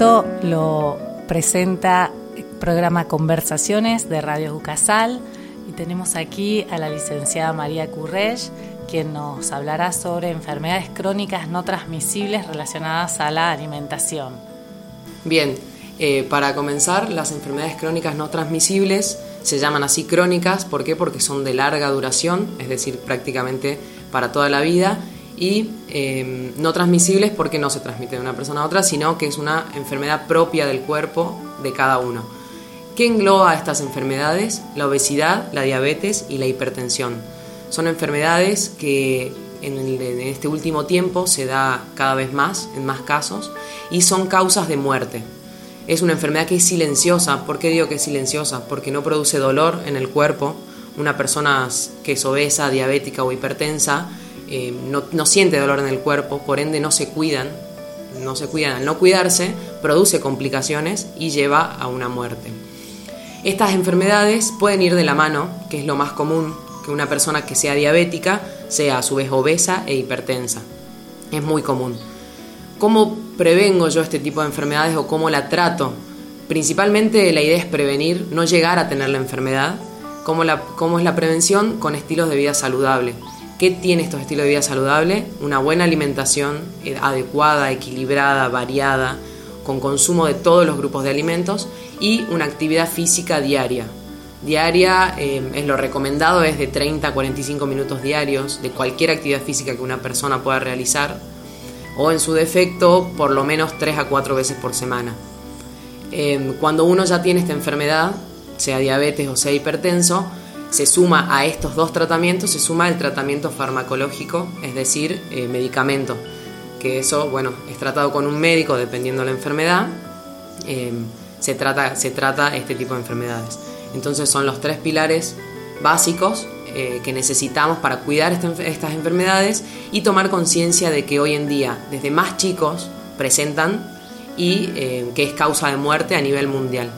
episodio lo presenta el programa Conversaciones de Radio Ucasal y tenemos aquí a la licenciada María Currell, quien nos hablará sobre enfermedades crónicas no transmisibles relacionadas a la alimentación. Bien, eh, para comenzar, las enfermedades crónicas no transmisibles se llaman así crónicas, ¿por qué? Porque son de larga duración, es decir, prácticamente para toda la vida y em, no transmisibles porque no se transmite de una persona a otra, sino que es una enfermedad propia del cuerpo de cada uno. ¿Qué engloba estas enfermedades? La obesidad, la diabetes y la hipertensión. Son enfermedades que en, en este último tiempo se da cada vez más, en más casos, y son causas de muerte. Es una enfermedad que es silenciosa. ¿Por qué digo que es silenciosa? Porque no produce dolor en el cuerpo. Una persona que es obesa, diabética o hipertensa eh, no, siente dolor en el cuerpo, por ende no se cuidan, no se cuidan. Al no cuidarse, produce complicaciones y lleva a una muerte. Estas enfermedades pueden ir de la mano, que es lo más común, que una persona que sea diabética sea a su vez obesa e hipertensa. Es muy común. ¿Cómo prevengo yo este tipo de enfermedades o cómo la trato? Principalmente la idea es prevenir, no llegar a tener la enfermedad. ¿Cómo, cómo es la prevención? Con estilos de vida saludable. ¿Qué tiene estos estilos de vida saludable? Una buena alimentación eh, adecuada, equilibrada, variada, con consumo de todos los grupos de alimentos y una actividad física diaria. Diaria eh, es lo recomendado, es de 30 a 45 minutos diarios de cualquier actividad física que una persona pueda realizar o en su defecto por lo menos 3 a 4 veces por semana. Eh, cuando uno ya tiene esta enfermedad, sea diabetes o sea hipertenso, se suma a estos dos tratamientos, se suma el tratamiento farmacológico, es decir, eh, medicamento, que eso, bueno, es tratado con un médico dependiendo de la enfermedad, eh, se, trata, se trata este tipo de enfermedades. Entonces son los tres pilares básicos eh, que necesitamos para cuidar estas enfermedades y tomar conciencia de que hoy en día, desde más chicos, presentan y que es causa de muerte a nivel mundial.